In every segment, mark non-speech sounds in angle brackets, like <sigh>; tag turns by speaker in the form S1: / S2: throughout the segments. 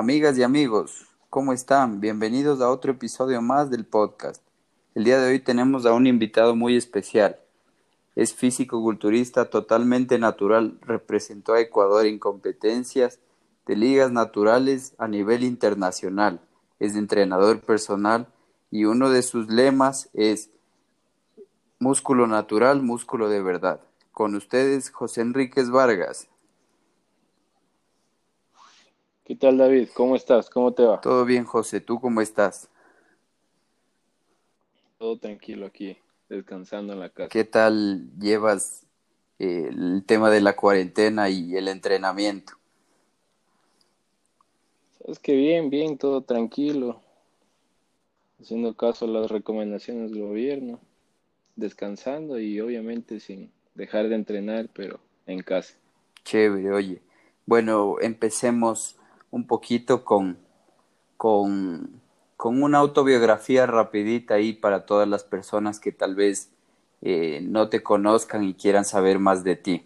S1: Amigas y amigos, ¿cómo están? Bienvenidos a otro episodio más del podcast. El día de hoy tenemos a un invitado muy especial. Es físico-culturista totalmente natural, representó a Ecuador en competencias de ligas naturales a nivel internacional. Es entrenador personal y uno de sus lemas es músculo natural, músculo de verdad. Con ustedes, José Enríquez Vargas.
S2: ¿Qué tal, David? ¿Cómo estás? ¿Cómo te va?
S1: Todo bien, José. ¿Tú cómo estás?
S2: Todo tranquilo aquí, descansando en la casa.
S1: ¿Qué tal llevas eh, el tema de la cuarentena y el entrenamiento?
S2: Sabes que bien, bien, todo tranquilo. Haciendo caso a las recomendaciones del gobierno, descansando y obviamente sin dejar de entrenar, pero en casa.
S1: Chévere, oye. Bueno, empecemos un poquito con, con, con, una autobiografía rapidita ahí para todas las personas que tal vez eh, no te conozcan y quieran saber más de ti.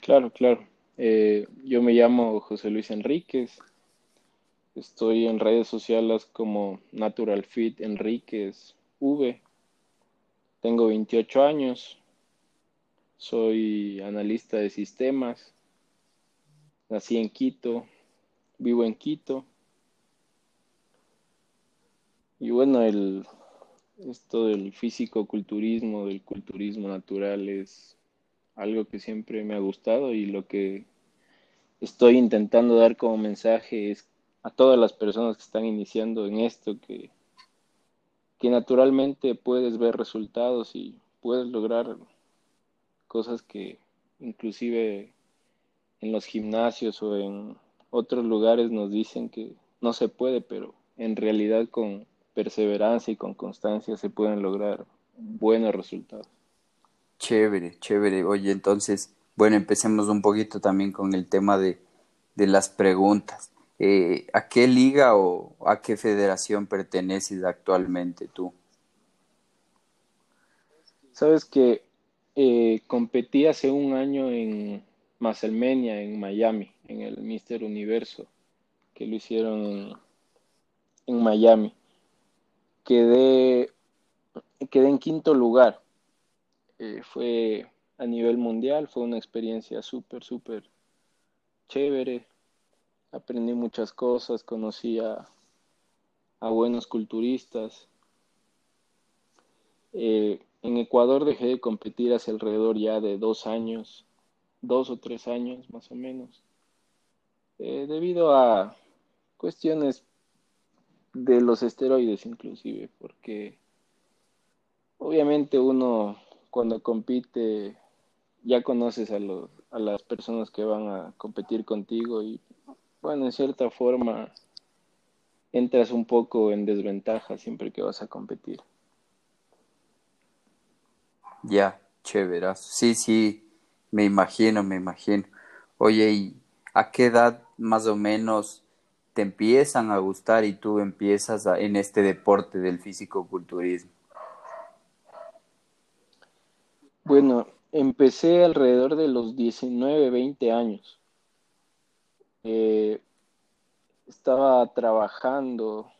S2: Claro, claro. Eh, yo me llamo José Luis Enríquez. Estoy en redes sociales como Natural Fit Enríquez V. Tengo 28 años. Soy analista de sistemas Nací en Quito, vivo en Quito. Y bueno, el, esto del físico-culturismo, del culturismo natural es algo que siempre me ha gustado y lo que estoy intentando dar como mensaje es a todas las personas que están iniciando en esto que, que naturalmente puedes ver resultados y puedes lograr cosas que inclusive en los gimnasios o en otros lugares nos dicen que no se puede, pero en realidad con perseverancia y con constancia se pueden lograr buenos resultados.
S1: Chévere, chévere. Oye, entonces, bueno, empecemos un poquito también con el tema de, de las preguntas. Eh, ¿A qué liga o a qué federación perteneces actualmente tú?
S2: Sabes que eh, competí hace un año en Maselmenia en Miami, en el Mister Universo, que lo hicieron en, Miami. Quedé, quedé en quinto lugar. Eh, fue a nivel mundial, fue una experiencia súper, súper chévere. Aprendí muchas cosas, conocí a, buenos culturistas. Eh, en Ecuador dejé de competir hace alrededor ya de dos años dos o tres años más o menos, eh, debido a cuestiones de los esteroides inclusive, porque obviamente uno cuando compite ya conoces a, los, a las personas que van a competir contigo y bueno, en cierta forma entras un poco en desventaja siempre que vas a competir.
S1: Ya, chévere. Sí, sí, me imagino, me imagino. Oye, ¿y a qué edad más o menos te empiezan a gustar y tú empiezas en este deporte del físico-culturismo?
S2: Bueno, empecé alrededor de los 19, 20 años. Eh, estaba trabajando,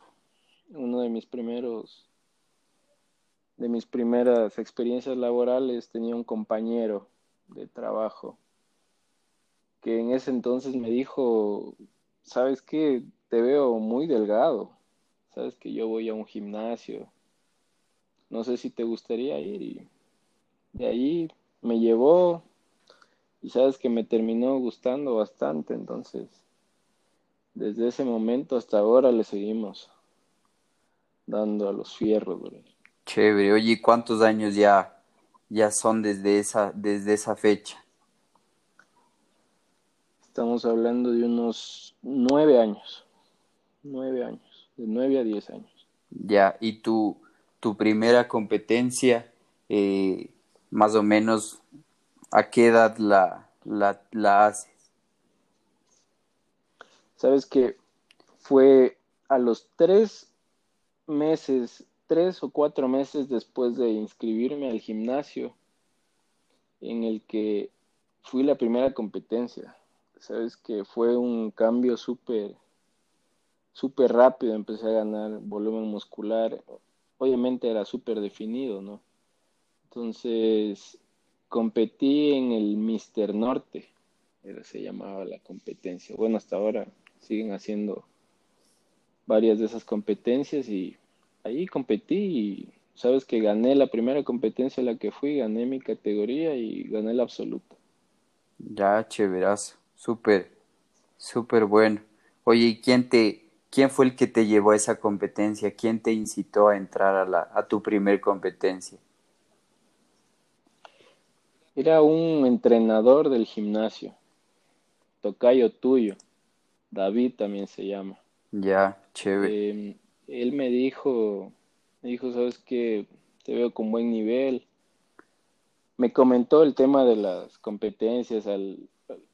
S2: uno de mis primeros, de mis primeras experiencias laborales, tenía un compañero de trabajo, que en ese entonces me dijo, sabes que te veo muy delgado, sabes que yo voy a un gimnasio, no sé si te gustaría ir y de ahí me llevó y sabes que me terminó gustando bastante, entonces desde ese momento hasta ahora le seguimos dando a los fierros.
S1: Chévere, oye, ¿cuántos años ya ya son desde esa, desde esa fecha?
S2: Estamos hablando de unos nueve años. Nueve años. De nueve a diez años.
S1: Ya, y tu, tu primera competencia, eh, más o menos, ¿a qué edad la, la, la haces?
S2: Sabes que fue a los tres meses, tres o cuatro meses después de inscribirme al gimnasio, en el que fui la primera competencia. Sabes que fue un cambio súper, súper rápido. Empecé a ganar volumen muscular. Obviamente era súper definido, ¿no? Entonces competí en el Mister Norte, era, se llamaba la competencia. Bueno, hasta ahora siguen haciendo varias de esas competencias y ahí competí y sabes que gané la primera competencia a la que fui, gané mi categoría y gané la absoluta.
S1: Ya, chéverazo, súper, súper bueno. Oye, ¿y quién te, quién fue el que te llevó a esa competencia? ¿Quién te incitó a entrar a la, a tu primer competencia?
S2: Era un entrenador del gimnasio, tocayo tuyo, David también se llama.
S1: Ya, chévere.
S2: Em, él me dijo, me dijo, sabes que te veo con buen nivel. Me comentó el tema de las competencias al,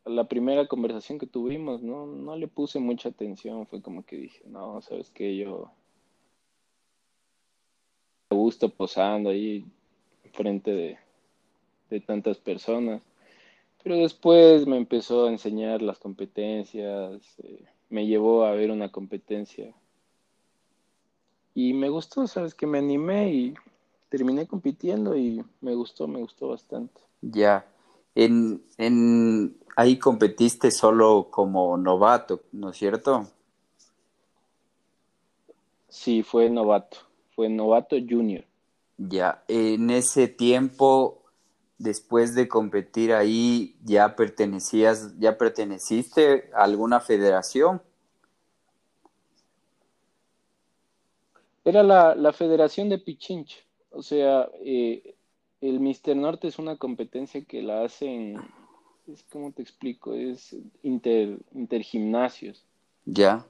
S2: a la primera conversación que tuvimos, no, no le puse mucha atención, fue como que dije, no, sabes que yo me gusto posando ahí frente de, tantas personas. Pero después me empezó a enseñar las competencias, eh, me llevó a ver una competencia. Y me gustó, sabes que me animé y terminé compitiendo y me gustó, me gustó bastante.
S1: Ya, en, en ahí competiste solo como novato, ¿no es cierto?
S2: Sí, fue novato, fue novato junior.
S1: Ya, en ese tiempo después de competir ahí, ya pertenecías, ya perteneciste a alguna federación?
S2: Era la, la Federación de Pichincha. O sea, eh, el Mister Norte es una competencia que la hacen, es como te explico, es inter, intergimnasios.
S1: Ya.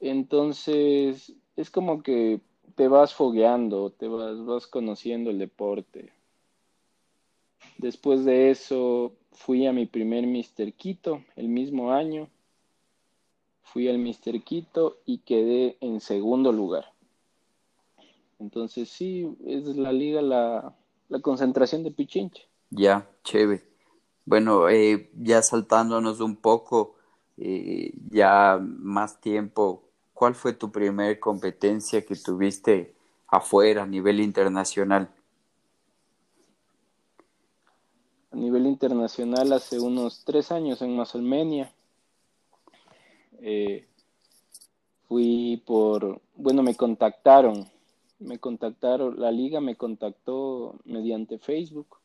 S2: Entonces, es como que te vas fogueando, te vas, vas conociendo el deporte. Después de eso fui a mi primer Mister Quito el mismo año. Fui al Mister Quito y quedé en segundo lugar. Entonces sí, es la liga la, la concentración de Pichincha.
S1: Ya, chévere. Bueno, eh, ya saltándonos un poco, eh, ya más tiempo, ¿cuál fue tu primer competencia que tuviste afuera a nivel internacional?
S2: a nivel internacional hace unos tres años en Mazalmenia. Eh, fui por, bueno, me contactaron, me contactaron, la liga me contactó mediante Facebook.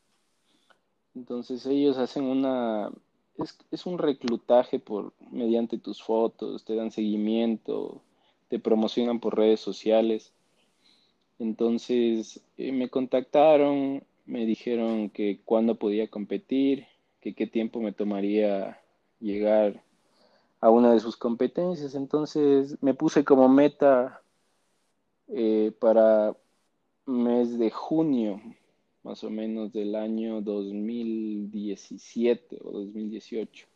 S2: Entonces ellos hacen una, es, es un reclutaje por, mediante tus fotos, te dan seguimiento, te promocionan por redes sociales. Entonces eh, me contactaron, me dijeron que cuándo podía competir, que qué tiempo me tomaría llegar a una de sus competencias. Entonces me puse como meta eh, para mes de junio, más o menos del año 2017 o 2018.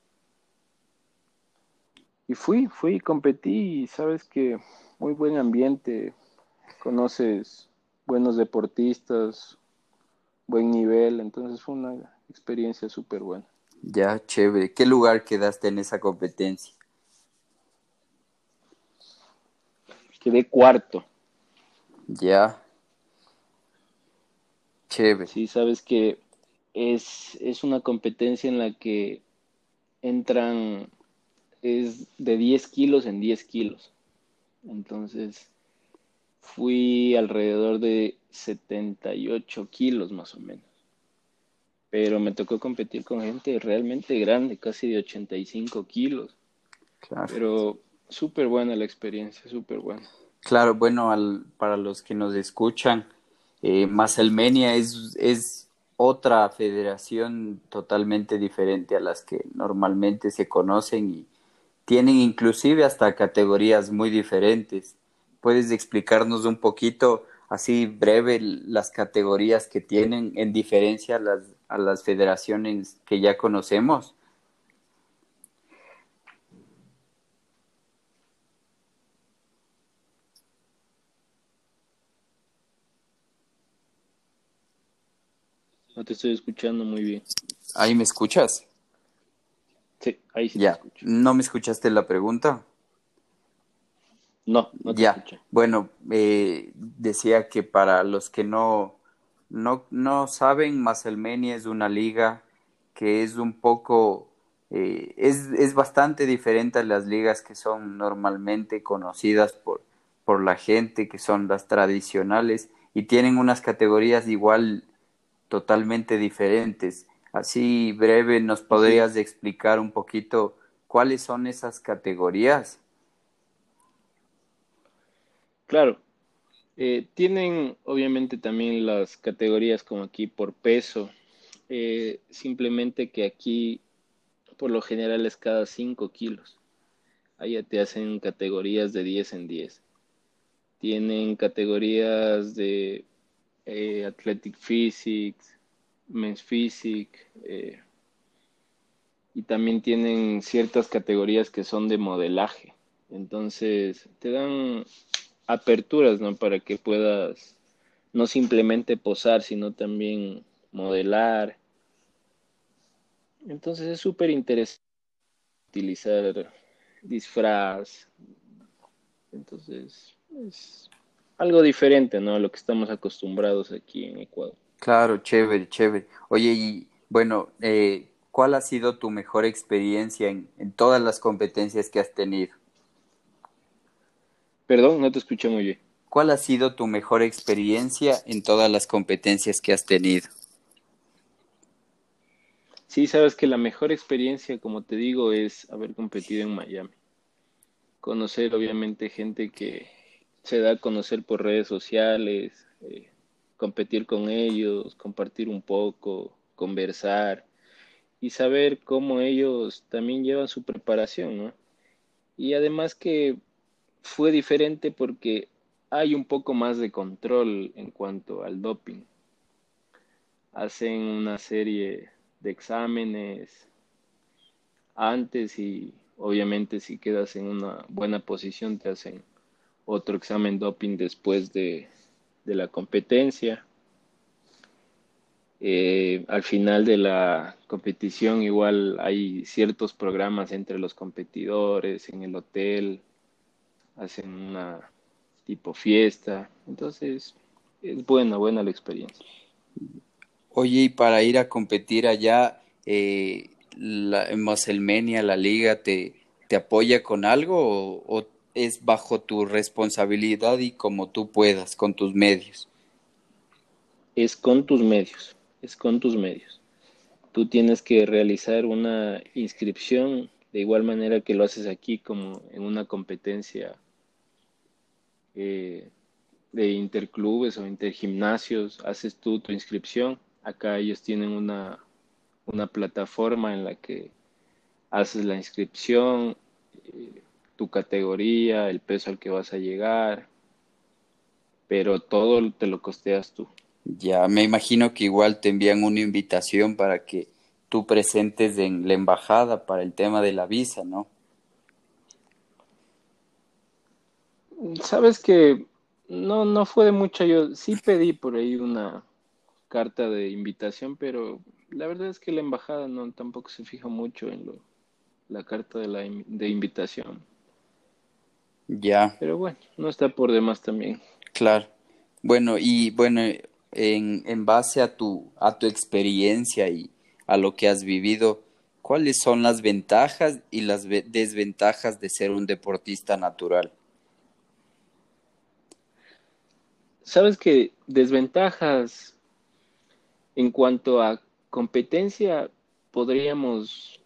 S2: Y fui, fui, competí y sabes que muy buen ambiente, conoces buenos deportistas, buen nivel, entonces fue una experiencia súper buena.
S1: Ya, chévere. ¿Qué lugar quedaste en esa competencia?
S2: Quedé cuarto.
S1: Ya. Chévere.
S2: Sí, sabes que es, es una competencia en la que entran, es de 10 kilos en 10 kilos. Entonces, fui alrededor de 78 kilos más o menos. Pero me tocó competir con gente realmente grande, casi de 85 kilos. Claro. Pero súper buena la experiencia, súper buena.
S1: Claro, bueno, para los que nos escuchan, eh, Masalmenia es, es otra federación totalmente diferente a las que normalmente se conocen y tienen inclusive hasta categorías muy diferentes. ¿Puedes explicarnos un poquito, así breve, las categorías que tienen en diferencia a las, a las federaciones que ya conocemos?
S2: No te estoy escuchando muy bien.
S1: ¿Ahí me escuchas?
S2: Sí, ahí sí
S1: ya.
S2: te escucho.
S1: ¿No me escuchaste la pregunta?
S2: No, no te
S1: ya.
S2: escuché.
S1: Bueno, eh, decía que para los que no, no, no saben, Maselmenia es una liga que es un poco, eh, es, es bastante diferente a las ligas que son normalmente conocidas por, por la gente, que son las tradicionales, y tienen unas categorías igual totalmente diferentes. Así breve, ¿nos podrías explicar un poquito cuáles son esas categorías?
S2: Claro. Eh, tienen obviamente también las categorías como aquí por peso. Eh, simplemente que aquí por lo general es cada 5 kilos. Allá te hacen categorías de 10 en 10. Tienen categorías de eh, Athletic Physics, Men's Physique, eh, y también tienen ciertas categorías que son de modelaje. Entonces, te dan aperturas, ¿no? Para que puedas no simplemente posar, sino también modelar. Entonces es súper interesante utilizar disfraz. Entonces es algo diferente, ¿no? A lo que estamos acostumbrados aquí en Ecuador.
S1: Claro, chévere, chévere. Oye, y bueno, eh, ¿cuál ha sido tu mejor experiencia en, en todas las competencias que has tenido?
S2: Perdón, no te escuché muy bien.
S1: ¿Cuál ha sido tu mejor experiencia en todas las competencias que has tenido?
S2: Sí, sabes que la mejor experiencia, como te digo, es haber competido en Miami. Conocer, obviamente, gente que se da a conocer por redes sociales, eh, competir con ellos, compartir un poco, conversar y saber cómo ellos también llevan su preparación, ¿no? Y además que fue diferente porque hay un poco más de control en cuanto al doping. Hacen una serie de exámenes antes y obviamente si quedas en una buena posición te hacen otro examen doping después de, de la competencia. Eh, al final de la competición igual hay ciertos programas entre los competidores en el hotel, hacen una tipo fiesta, entonces es buena, buena la experiencia.
S1: Oye, y para ir a competir allá, eh, la, en Moselmenia, la liga, te, te apoya con algo o, o es bajo tu responsabilidad y como tú puedas, con tus medios?
S2: Es con tus medios, es con tus medios. Tú tienes que realizar una inscripción de igual manera que lo haces aquí como en una competencia eh, de interclubes o intergimnasios, haces tú tu inscripción. Acá ellos tienen una, una plataforma en la que haces la inscripción, eh, tu categoría, el peso al que vas a llegar, pero todo te lo costeas tú.
S1: Ya, me imagino que igual te envían una invitación para que tú presentes en la embajada para el tema de la visa, ¿no?
S2: Sabes que no, no fue de mucha, yo sí pedí por ahí una carta de invitación, pero la verdad es que la embajada no tampoco se fija mucho en lo, la carta de, la, de invitación.
S1: Ya.
S2: Pero bueno, no está por demás también.
S1: Claro. Bueno, y bueno, en, en base a tu, a tu experiencia y a lo que has vivido, ¿cuáles son las ventajas y las desventajas de ser un deportista natural?
S2: Sabes que desventajas en cuanto a competencia podríamos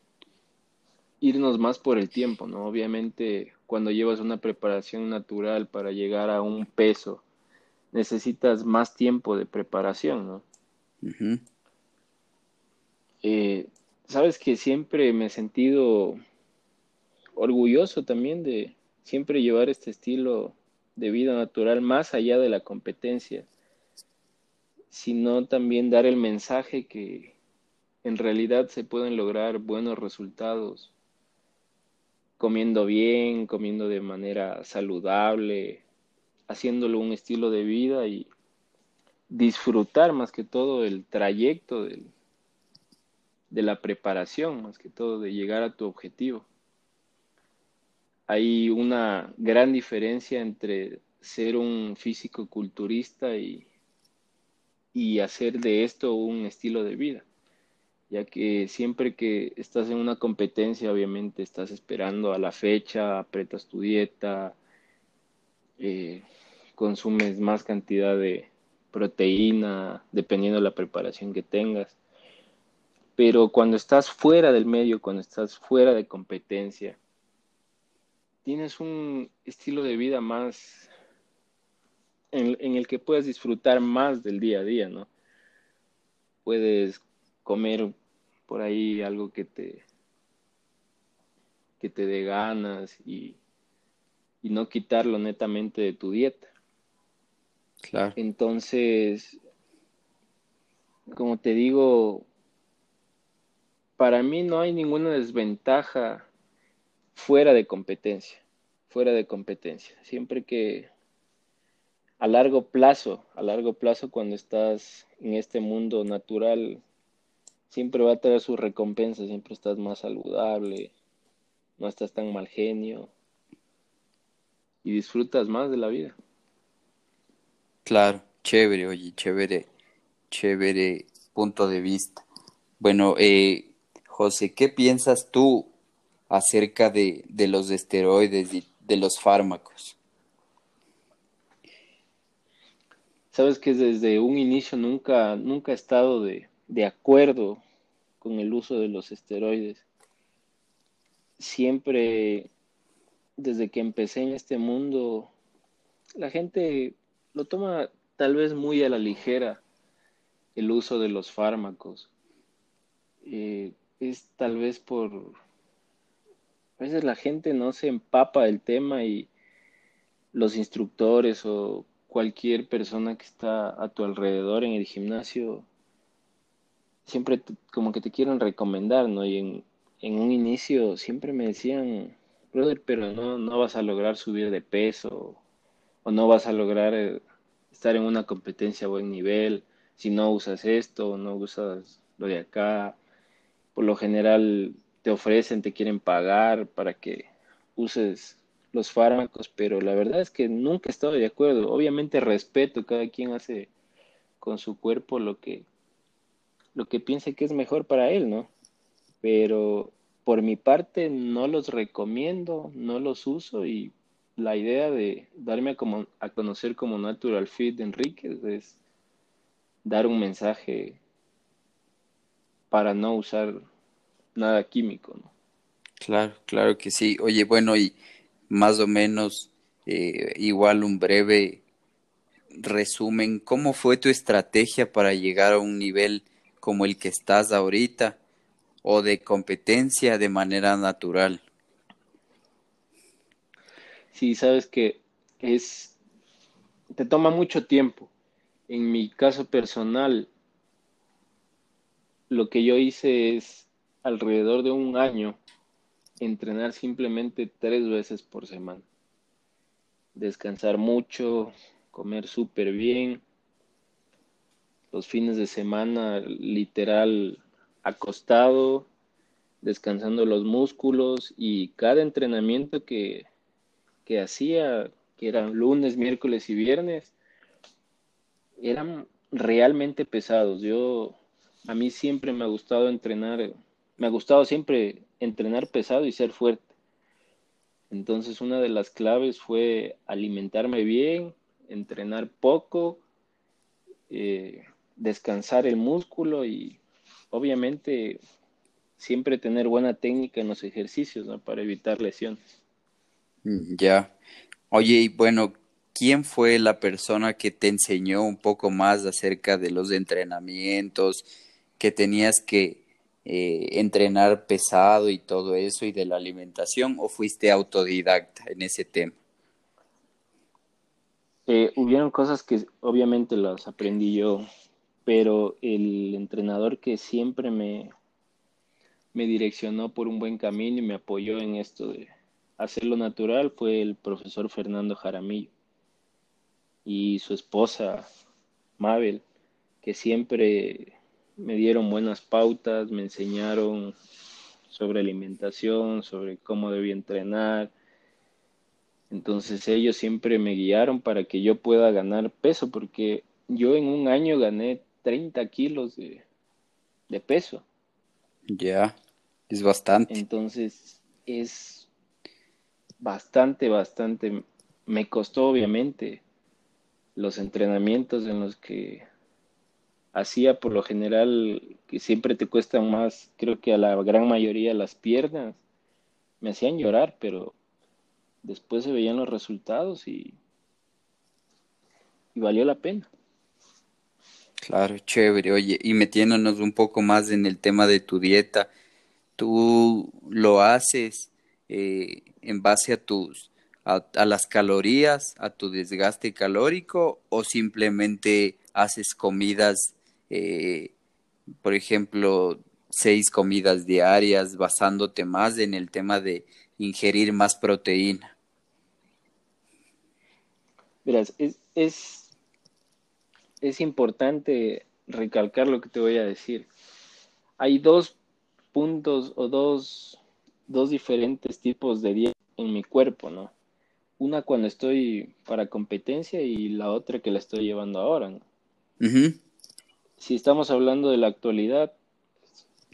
S2: irnos más por el tiempo, ¿no? Obviamente cuando llevas una preparación natural para llegar a un peso, necesitas más tiempo de preparación, ¿no?
S1: Uh -huh.
S2: Eh, sabes que siempre me he sentido orgulloso también de siempre llevar este estilo de vida natural más allá de la competencia, sino también dar el mensaje que en realidad se pueden lograr buenos resultados comiendo bien, comiendo de manera saludable, haciéndolo un estilo de vida y disfrutar más que todo el trayecto del, de la preparación, más que todo de llegar a tu objetivo. Hay una gran diferencia entre ser un físico culturista y, y hacer de esto un estilo de vida ya que siempre que estás en una competencia, obviamente estás esperando a la fecha, apretas tu dieta, eh, consumes más cantidad de proteína, dependiendo de la preparación que tengas. Pero cuando estás fuera del medio, cuando estás fuera de competencia, tienes un estilo de vida más en, el que puedes disfrutar más del día a día, ¿no? Puedes comer por ahí algo que te que te dé ganas y, y no quitarlo netamente de tu dieta.
S1: Claro.
S2: Entonces, como te digo, para mí no hay ninguna desventaja fuera de competencia, fuera de competencia. Siempre que a largo plazo, a largo plazo cuando estás en este mundo natural siempre va a tener su recompensa, siempre estás más saludable, no estás tan mal genio y disfrutas más de la vida.
S1: Claro, chévere, oye, chévere, chévere punto de vista. Bueno, eh, José, ¿qué piensas tú acerca de, de los esteroides y de los fármacos?
S2: Sabes que desde un inicio nunca, nunca he estado de, de acuerdo con el uso de los esteroides. Siempre, desde que empecé en este mundo, la gente lo toma tal vez muy a la ligera el uso de los fármacos. Eh, es tal vez por... A veces la gente no se empapa del tema y los instructores o cualquier persona que está a tu alrededor en el gimnasio siempre como que te quieren recomendar, ¿no? Y en, en un inicio siempre me decían, brother, pero no, no vas a lograr subir de peso o no vas a lograr eh, estar en una competencia a buen nivel si no usas esto o no usas lo de acá. Por lo general te ofrecen, te quieren pagar para que uses los fármacos, pero la verdad es que nunca he estado de acuerdo. Obviamente respeto, cada quien hace con su cuerpo lo que lo que piense que es mejor para él, ¿no? Pero por mi parte no los recomiendo, no los uso y la idea de darme a, como, a conocer como Natural Fit de Enrique es dar un mensaje para no usar nada químico, ¿no?
S1: Claro, claro que sí. Oye, bueno, y más o menos eh, igual un breve resumen, ¿cómo fue tu estrategia para llegar a un nivel como el que estás ahorita o de competencia de manera natural?
S2: Sí, sabes que es te toma mucho tiempo. En mi caso personal, lo que yo hice es alrededor de un año entrenar simplemente tres veces por semana. Descansar mucho, comer súper bien los fines de semana literal acostado, descansando los músculos y cada entrenamiento que, que hacía, que eran lunes, miércoles y viernes, eran realmente pesados. Yo, a mí siempre me ha gustado entrenar, me ha gustado siempre entrenar pesado y ser fuerte. Entonces una de las claves fue alimentarme bien, entrenar poco, eh, descansar el músculo y obviamente siempre tener buena técnica en los ejercicios para evitar lesiones.
S1: Mm, ya. Oye, y bueno, ¿quién fue la persona que te enseñó un poco más acerca de los entrenamientos, que tenías que, eh, entrenar pesado y todo eso y de la alimentación o fuiste autodidacta en ese tema?
S2: Eh, hubieron cosas que obviamente las aprendí yo, pero el entrenador que siempre me, me direccionó por un buen camino y me apoyó en esto de hacerlo natural fue el profesor Fernando Jaramillo y su esposa Mabel, que siempre me dieron buenas pautas, me enseñaron sobre alimentación, sobre cómo debía entrenar. Entonces ellos siempre me guiaron para que yo pueda ganar peso, porque yo en un año gané 30 kilos de, de peso.
S1: Ya, es bastante.
S2: Entonces es bastante, bastante. Me costó obviamente los entrenamientos en los que hacía por lo general, que siempre te cuestan más, creo que a la gran mayoría las piernas, me hacían llorar, pero después se veían los resultados y, y valió la pena.
S1: Claro, chévere. Oye, y metiéndonos un poco más en el tema de tu dieta, ¿tú lo haces eh, en base a tus a, las calorías, a tu desgaste calórico o simplemente haces comidas, eh, por ejemplo, seis comidas diarias basándote más en el tema de ingerir más proteína?
S2: Verás, es, es, es importante recalcar lo que te voy a decir. Hay dos puntos o dos, dos diferentes tipos de dieta en mi cuerpo, ¿no? una cuando estoy para competencia y la otra que la estoy llevando ahora. Si estamos hablando de la actualidad,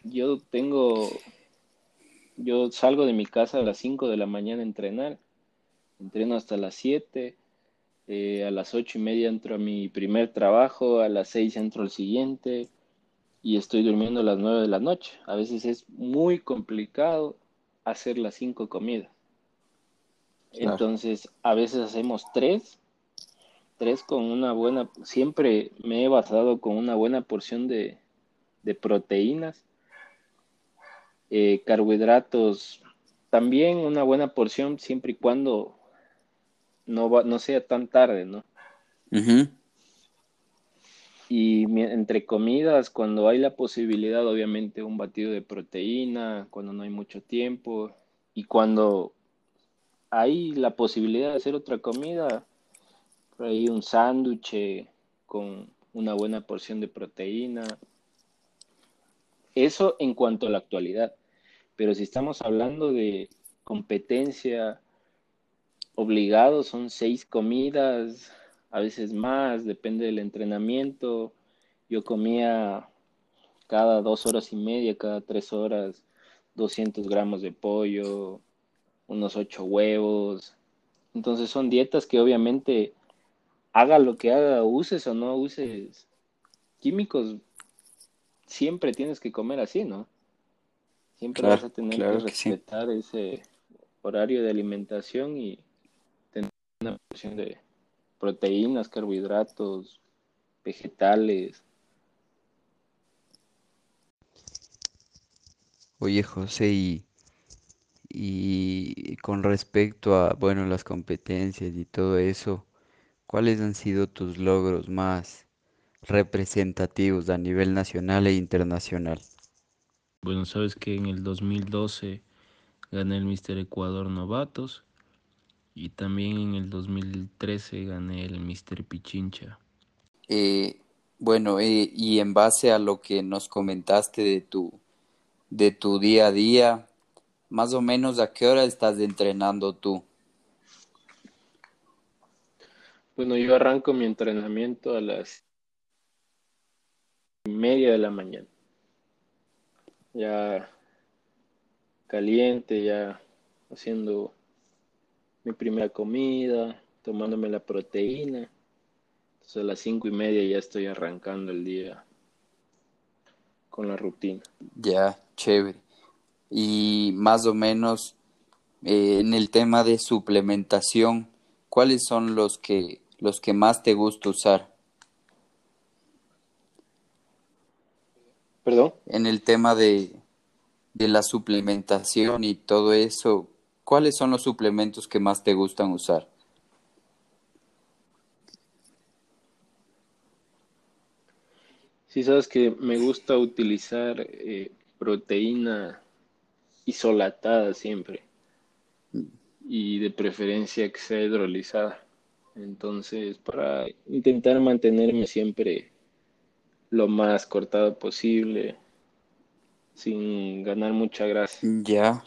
S2: yo tengo, yo salgo de mi casa a las 5 de la mañana a entrenar, entreno hasta las 7, eh, a las ocho y media entro a mi primer trabajo, a las 6 entro al siguiente y estoy durmiendo a las 9 de la noche. A veces es muy complicado hacer las cinco comidas. Entonces, a veces hacemos tres, tres con una buena, siempre me he basado con una buena porción de, proteínas, eh, carbohidratos, también una buena porción siempre y cuando no, no sea tan tarde, ¿no? Y entre comidas, cuando hay la posibilidad, obviamente, un batido de proteína, cuando no hay mucho tiempo y cuando hay la posibilidad de hacer otra comida, por ahí un sándwich con una buena porción de proteína. Eso en cuanto a la actualidad. Pero si estamos hablando de competencia, obligado son seis comidas, a veces más, depende del entrenamiento. Yo comía cada dos horas y media, cada tres horas, 200 gramos de pollo, unos ocho huevos. Entonces son dietas que obviamente haga lo que haga, uses o no uses químicos, siempre tienes que comer así, ¿no? Siempre vas a tener que respetar ese horario de alimentación y una porción de proteínas, carbohidratos, vegetales.
S1: Oye, José, y y con respecto a, bueno, las competencias y todo eso, ¿cuáles han sido tus logros más representativos a nivel nacional e internacional?
S2: Bueno, sabes que en el 2012 gané el Mister Ecuador Novatos y también en el 2013 gané el Mister Pichincha.
S1: Eh, bueno, eh, y en base a lo que nos comentaste de tu, de tu día a día, más o menos a qué hora estás entrenando tú?
S2: Bueno, yo arranco mi entrenamiento a las media de la mañana. Ya caliente, ya haciendo mi primera comida, tomándome la proteína. Entonces a las cinco y media ya estoy arrancando el día con la rutina.
S1: Ya, chévere y más o menos eh, en el tema de suplementación, ¿cuáles son los que los que más te gusta usar?
S2: ¿Perdón?
S1: En el tema de, de la suplementación y todo eso, ¿cuáles son los suplementos que más te gustan usar?
S2: Sí, sabes que me gusta utilizar eh, proteína isolatada siempre y de preferencia que sea hidrolizada. Entonces, para intentar mantenerme siempre lo más cortado posible, sin ganar mucha grasa.
S1: Ya.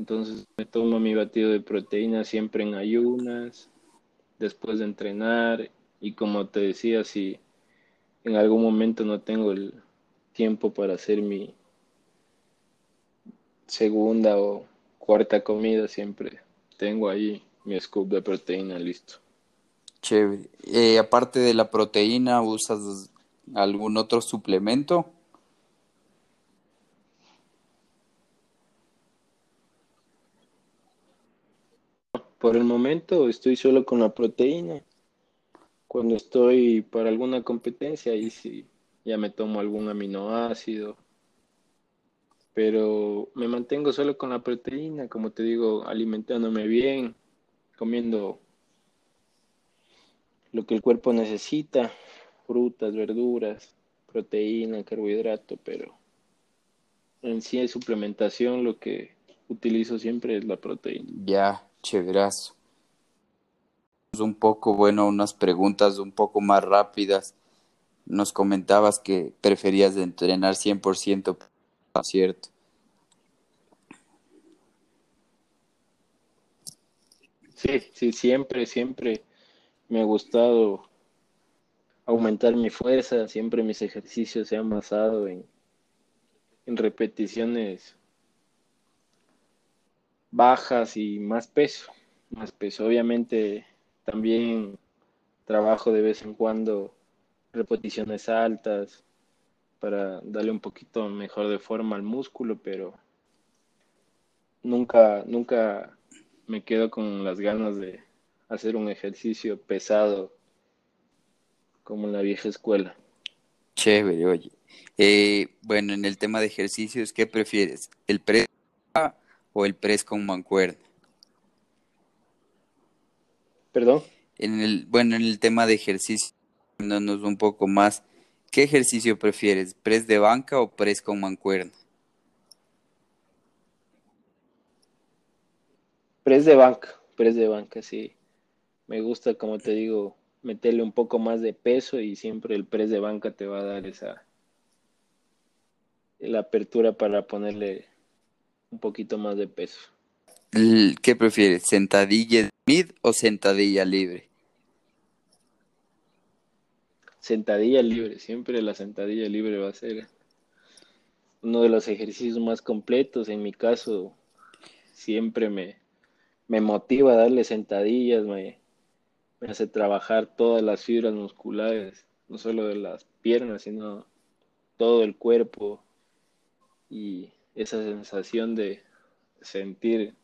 S2: Entonces me tomo mi batido de proteína siempre en ayunas, después de entrenar y como te decía, si en algún momento no tengo el tiempo para hacer mi segunda o cuarta comida, siempre tengo ahí mi scoop de proteína listo.
S1: Chévere. Eh, aparte de la proteína, ¿usas algún otro suplemento?
S2: Por el momento estoy solo con la proteína. Cuando estoy para alguna competencia, ahí sí ya me tomo algún aminoácido. Pero me mantengo solo con la proteína, como te digo, alimentándome bien, comiendo lo que el cuerpo necesita, frutas, verduras, proteína, carbohidrato, pero en sí de suplementación lo que utilizo siempre es la proteína.
S1: Ya, Chéverazo. Un poco, bueno, unas preguntas un poco más rápidas. Nos comentabas que preferías entrenar 100%, ¿cierto?
S2: Sí, sí, siempre, siempre me ha gustado aumentar mi fuerza, siempre mis ejercicios se han basado en, en repeticiones bajas y más peso, más peso. Obviamente también trabajo de vez en cuando repeticiones altas para darle un poquito mejor de forma al músculo, pero nunca, nunca me quedo con las ganas de hacer un ejercicio pesado como en la vieja escuela.
S1: Chévere, oye. Eh, bueno, en el tema de ejercicios, ¿qué prefieres? ¿El pre o el press con mancuerna?
S2: ¿Perdón?
S1: En el, bueno, en el tema de ejercicio, dándonos un poco más, ¿qué ejercicio prefieres? ¿Press de banca o press con mancuerna?
S2: Press de banca, press de banca, sí. Me gusta, como te digo, meterle un poco más de peso y siempre el press de banca te va a dar esa la apertura para ponerle un poquito más de peso.
S1: ¿Qué prefieres? ¿Sentadilla mid o sentadilla libre?
S2: Sentadilla libre, siempre la sentadilla libre va a ser uno de los ejercicios más completos. En mi caso, siempre me, me motiva a darle sentadillas, me, me hace trabajar todas las fibras musculares, no solo de las piernas, sino todo el cuerpo. Y esa sensación de sentir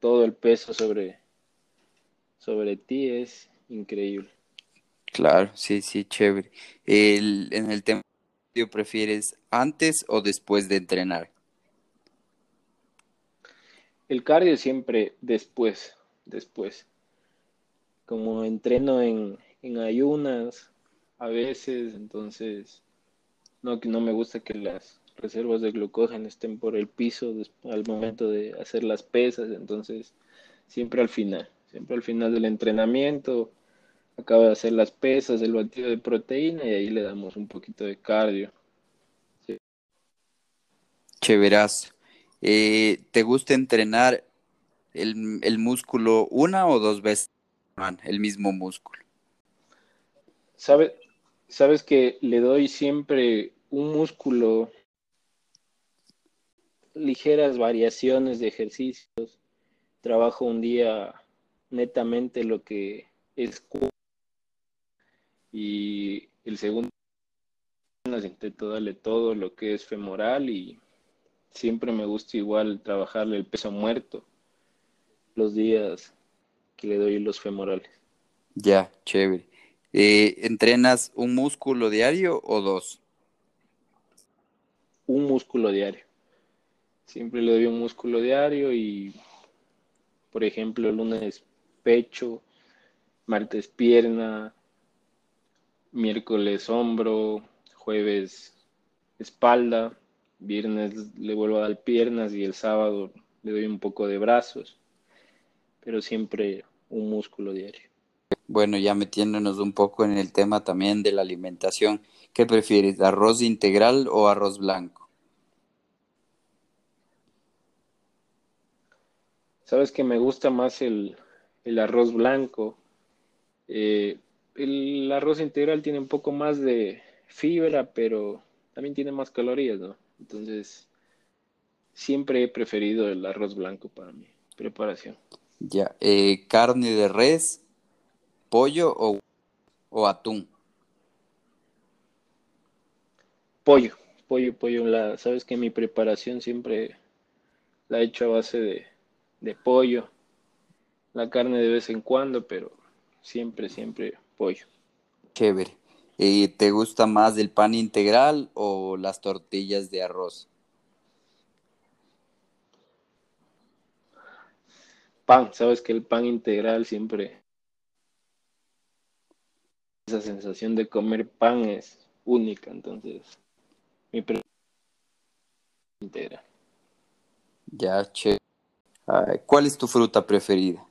S2: todo el peso sobre, sobre ti es increíble.
S1: Claro, sí, sí, chévere. El, en el tema, ¿prefieres antes o después de entrenar?
S2: El cardio siempre después, después. Como entreno en, en ayunas a veces, entonces no, no me gusta que las reservas de glucógeno estén por el piso al momento de hacer las pesas, entonces siempre al final, siempre al final del entrenamiento, acaba de hacer las pesas, el batido de proteína y ahí le damos un poquito de cardio. Sí.
S1: Eh, ¿Te gusta entrenar el, el músculo una o dos veces, el mismo músculo?
S2: ¿Sabes? Sabes que le doy siempre un músculo ligeras variaciones de ejercicios. Trabajo un día netamente lo que es y el segundo intento darle todo lo que es femoral y siempre me gusta igual trabajarle el peso muerto los días que le doy los femorales.
S1: Ya, chévere. Eh, ¿Entrenas un músculo diario o dos?
S2: Un músculo diario. Siempre le doy un músculo diario y, por ejemplo, el lunes pecho, martes pierna, miércoles hombro, jueves espalda, viernes le vuelvo a dar piernas y el sábado le doy un poco de brazos, pero siempre un músculo diario.
S1: Bueno, ya metiéndonos un poco en el tema también de la alimentación, ¿qué prefieres, arroz integral o arroz blanco?
S2: Sabes que me gusta más el, arroz blanco. Eh, el arroz integral tiene un poco más de fibra, pero también tiene más calorías, ¿no? Entonces, siempre he preferido el arroz blanco para mi preparación.
S1: Ya, eh, carne de res, pollo o, atún.
S2: Pollo, pollo, pollo. La, Sabes que mi preparación siempre la he hecho a base de, de pollo. La carne de vez en cuando, pero siempre, siempre pollo.
S1: Chévere. ¿Y te gusta más el pan integral o las tortillas de arroz?
S2: Pan, sabes que el pan integral siempre esa sensación de comer pan es única, entonces mi integral.
S1: Ya, che. ¿Cuál es tu fruta preferida?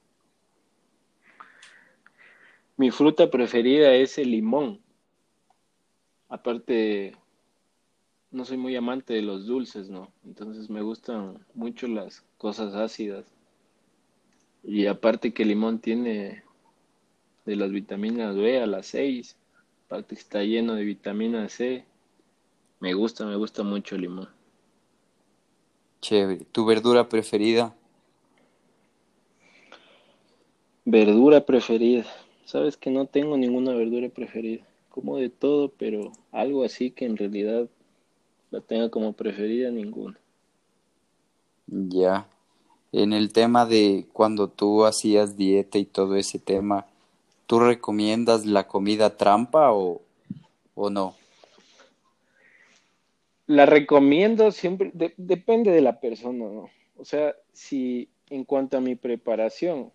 S2: Mi fruta preferida es el limón. Aparte, no soy muy amante de los dulces, ¿no? Entonces me gustan mucho las cosas ácidas. Y aparte que el limón tiene de las vitaminas B a las 6, aparte que está lleno de vitamina C. Me gusta, me gusta mucho el limón.
S1: Chévere. ¿Tu verdura preferida?
S2: Verdura preferida. Sabes que no tengo ninguna verdura preferida. Como de todo, pero algo así que en realidad la tenga como preferida ninguna.
S1: Ya. En el tema de cuando tú hacías dieta y todo ese tema, ¿tú recomiendas la comida trampa o, o no?
S2: La recomiendo siempre, depende de la persona, ¿no? O sea, si en cuanto a mi preparación,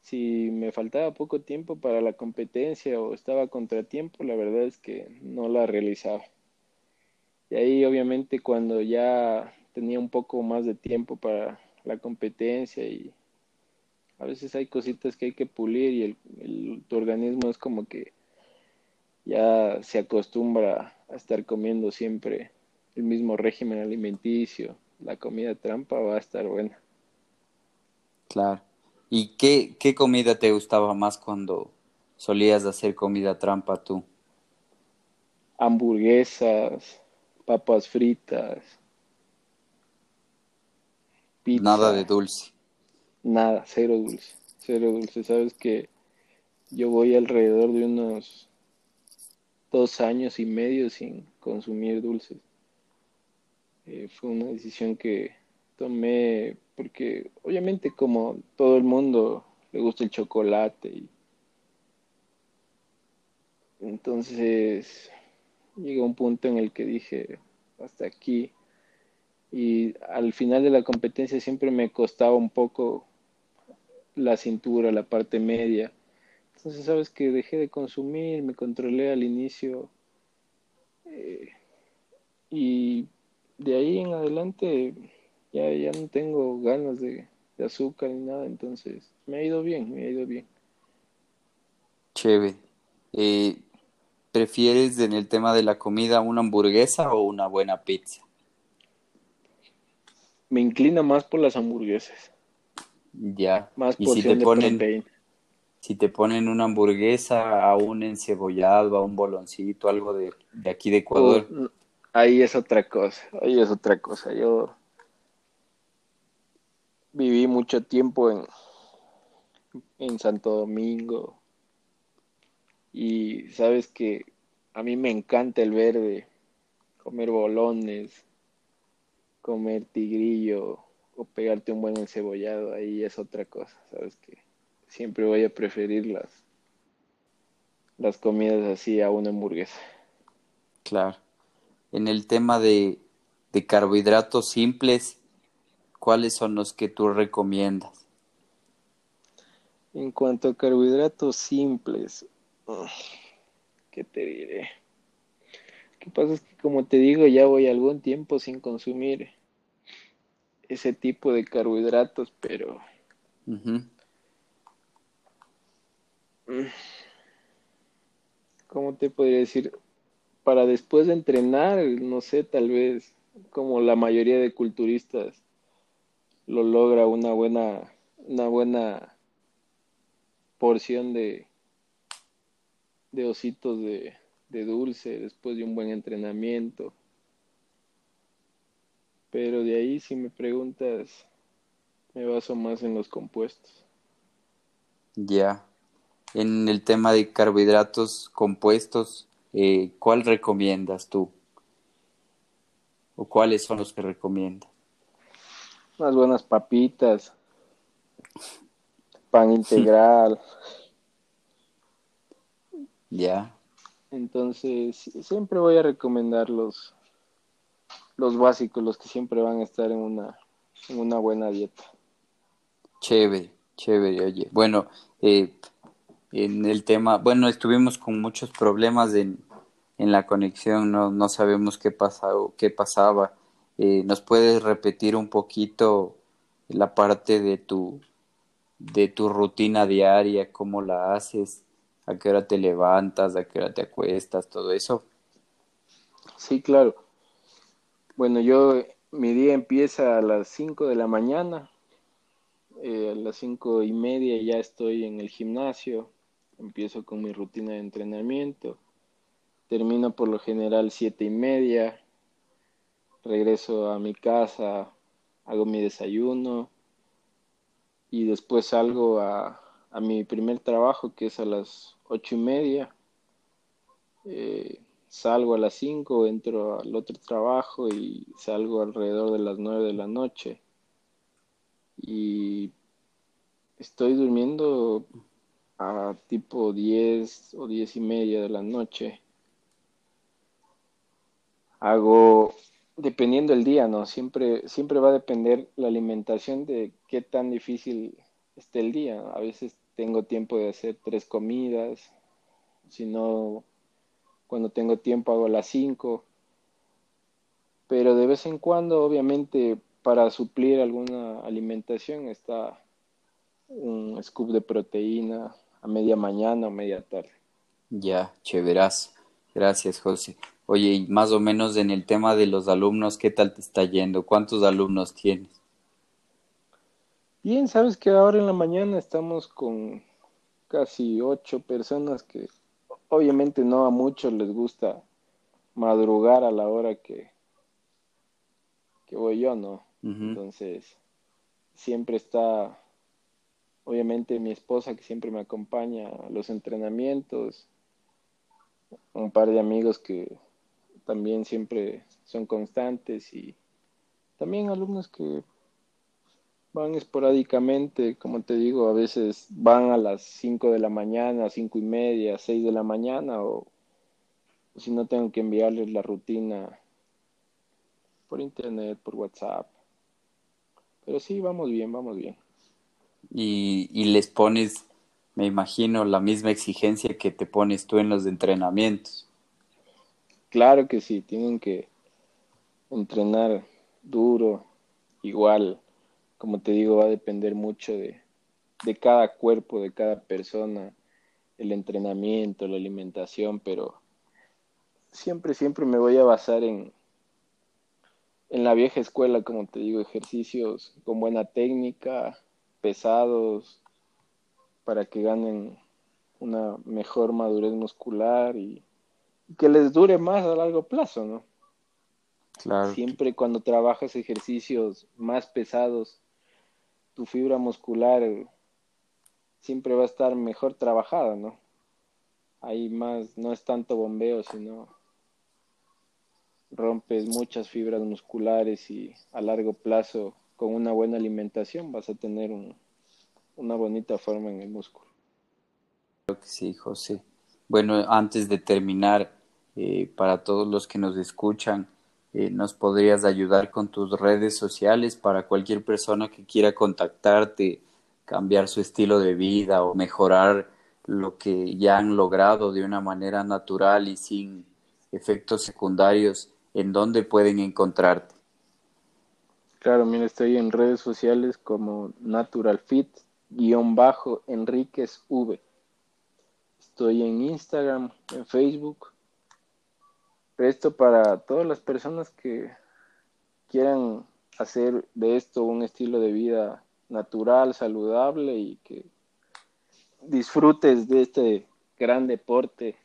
S2: si me faltaba poco tiempo para la competencia o estaba contratiempo, la verdad es que no la realizaba. Y ahí obviamente cuando ya tenía un poco más de tiempo para la competencia y a veces hay cositas que hay que pulir y el, tu organismo es como que ya se acostumbra a estar comiendo siempre el mismo régimen alimenticio, la comida trampa va a estar buena.
S1: Claro. ¿Y qué, qué comida te gustaba más cuando solías hacer comida trampa tú?
S2: Hamburguesas, papas fritas.
S1: Pizza, nada de dulce.
S2: Nada, cero dulce. Cero dulce. Sabes que yo voy alrededor de unos dos años y medio sin consumir dulces. Eh, fue una decisión que tomé porque obviamente como todo el mundo le gusta el chocolate y entonces llegó un punto en el que dije hasta aquí y al final de la competencia siempre me costaba un poco la cintura, la parte media. Entonces, sabes que dejé de consumir, me controlé al inicio eh, y de ahí en adelante ya, ya no tengo ganas de, azúcar ni nada, entonces me ha ido bien, me ha ido bien.
S1: Chévere. Eh, ¿Prefieres en el tema de la comida una hamburguesa o una buena pizza?
S2: Me inclina más por las hamburguesas.
S1: Ya. Más y si te ponen, Si te ponen una hamburguesa a un encebollado, a un boloncito, algo de, de aquí de Ecuador.
S2: Oh, ahí es otra cosa, ahí es otra cosa. Yo viví mucho tiempo en, en Santo Domingo y sabes que a mí me encanta el verde, comer bolones, comer tigrillo o pegarte un buen encebollado, ahí es otra cosa, sabes que siempre voy a preferir las, las comidas así a una hamburguesa.
S1: Claro. En el tema de, de carbohidratos simples, ¿cuáles son los que tú recomiendas?
S2: En cuanto a carbohidratos simples, ¿qué te diré? Lo que pasa es que, como te digo, ya voy algún tiempo sin consumir ese tipo de carbohidratos, pero... ¿Cómo te podría decir? Para después de entrenar, no sé, tal vez como la mayoría de culturistas lo logra una buena, una buena porción de, de ositos de, de dulce después de un buen entrenamiento. Pero de ahí, si me preguntas, me baso más en los compuestos.
S1: Ya. En el tema de carbohidratos compuestos, eh, ¿cuál recomiendas tú? ¿O cuáles son los que recomiendas?
S2: Unas buenas papitas, pan integral. <laughs>
S1: Ya.
S2: Entonces, siempre voy a recomendar los, los básicos, los que siempre van a estar en una, en una buena dieta.
S1: Chévere, chévere, oye. Bueno, eh, en el tema, bueno, estuvimos con muchos problemas en, en la conexión, no, no sabemos qué, pasado, qué pasaba. Eh, ¿Nos puedes repetir un poquito la parte de tu, de tu rutina diaria, cómo la haces? a qué hora te levantas, a qué hora te acuestas, todo eso.
S2: Sí, claro. Bueno, yo, mi día empieza a las 5 de la mañana, eh, a las cinco y media ya estoy en el gimnasio, empiezo con mi rutina de entrenamiento, termino por lo general siete y media, regreso a mi casa, hago mi desayuno y después salgo a, a mi primer trabajo, que es a las ocho y media. Eh, salgo a las cinco, entro al otro trabajo y salgo alrededor de las nueve de la noche. Y estoy durmiendo a tipo diez o diez y media de la noche. Hago, dependiendo el día, ¿no? Siempre, siempre va a depender la alimentación de qué tan difícil esté el día. A veces tengo tiempo de hacer tres comidas, si no, cuando tengo tiempo hago las cinco, pero de vez en cuando, obviamente, para suplir alguna alimentación está un scoop de proteína a media mañana o media tarde.
S1: Ya, chéveras. Gracias, José. Oye, y más o menos en el tema de los alumnos, ¿qué tal te está yendo? ¿Cuántos alumnos tienes?
S2: Bien, sabes que ahora en la mañana estamos con casi ocho personas que obviamente no a muchos les gusta madrugar a la hora que, que voy yo, ¿no? Entonces, siempre está, obviamente mi esposa que siempre me acompaña a los entrenamientos, un par de amigos que también siempre son constantes y también alumnos que Van esporádicamente, como te digo, a veces van a las 5 de la mañana, cinco y media, 6 de la mañana, o, si no tengo que enviarles la rutina por internet, por WhatsApp. Pero sí, vamos bien, vamos bien.
S1: Y, y les pones, me imagino, la misma exigencia que te pones tú en los entrenamientos.
S2: Claro que sí, tienen que entrenar duro, igual como te digo, va a depender mucho de, cada cuerpo, de cada persona, el entrenamiento, la alimentación, pero siempre, siempre me voy a basar en, en la vieja escuela, como te digo, ejercicios con buena técnica, pesados, para que ganen una mejor madurez muscular y que les dure más a largo plazo, ¿no? Claro. Siempre cuando trabajas ejercicios más pesados, tu fibra muscular siempre va a estar mejor trabajada, ¿no? Ahí más, no es tanto bombeo, sino rompes muchas fibras musculares y a largo plazo, con una buena alimentación, vas a tener una bonita forma en el músculo.
S1: Creo que sí, José. Bueno, antes de terminar, eh, para todos los que nos escuchan, eh, nos podrías ayudar con tus redes sociales para cualquier persona que quiera contactarte, cambiar su estilo de vida o mejorar lo que ya han logrado de una manera natural y sin efectos secundarios, ¿en dónde pueden encontrarte?
S2: Claro, mira, estoy en redes sociales como NaturalFit, bajo. Estoy en Instagram, en Facebook. Esto para todas las personas que quieran hacer de esto un estilo de vida natural, saludable y que disfrutes de este gran deporte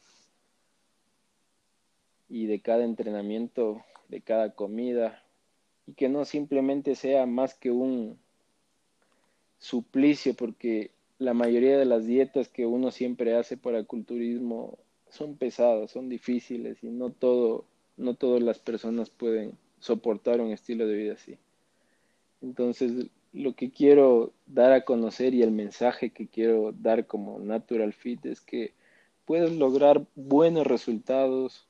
S2: y de cada entrenamiento, de cada comida, y que no simplemente sea más que un suplicio, porque la mayoría de las dietas que uno siempre hace para culturismo son pesadas, son difíciles y no todo, no todas las personas pueden soportar un estilo de vida así. Entonces, lo que quiero dar a conocer y el mensaje que quiero dar como Natural Fit es que puedes lograr buenos resultados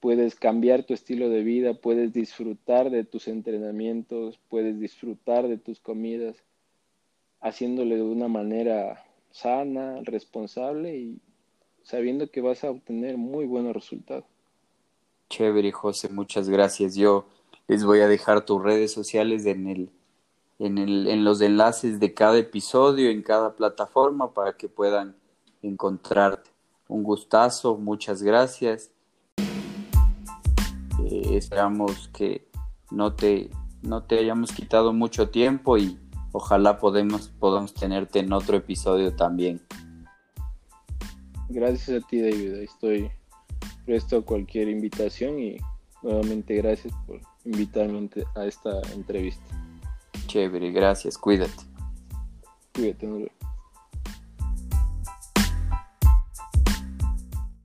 S2: puedes cambiar tu estilo de vida, puedes disfrutar de tus entrenamientos, puedes disfrutar de tus comidas, haciéndole de una manera sana, responsable y sabiendo que vas a obtener muy buenos resultados.
S1: Chévere, José, muchas gracias. Yo les voy a dejar tus redes sociales en el, en el, en los enlaces de cada episodio, en cada plataforma, para que puedan encontrarte. Un gustazo, muchas gracias esperamos que no te, no te hayamos quitado mucho tiempo y ojalá podemos, podamos tenerte en otro episodio también.
S2: Gracias a ti, David. Estoy presto a cualquier invitación y nuevamente gracias por invitarme a esta entrevista.
S1: Chévere, gracias. Cuídate.
S2: Cuídate,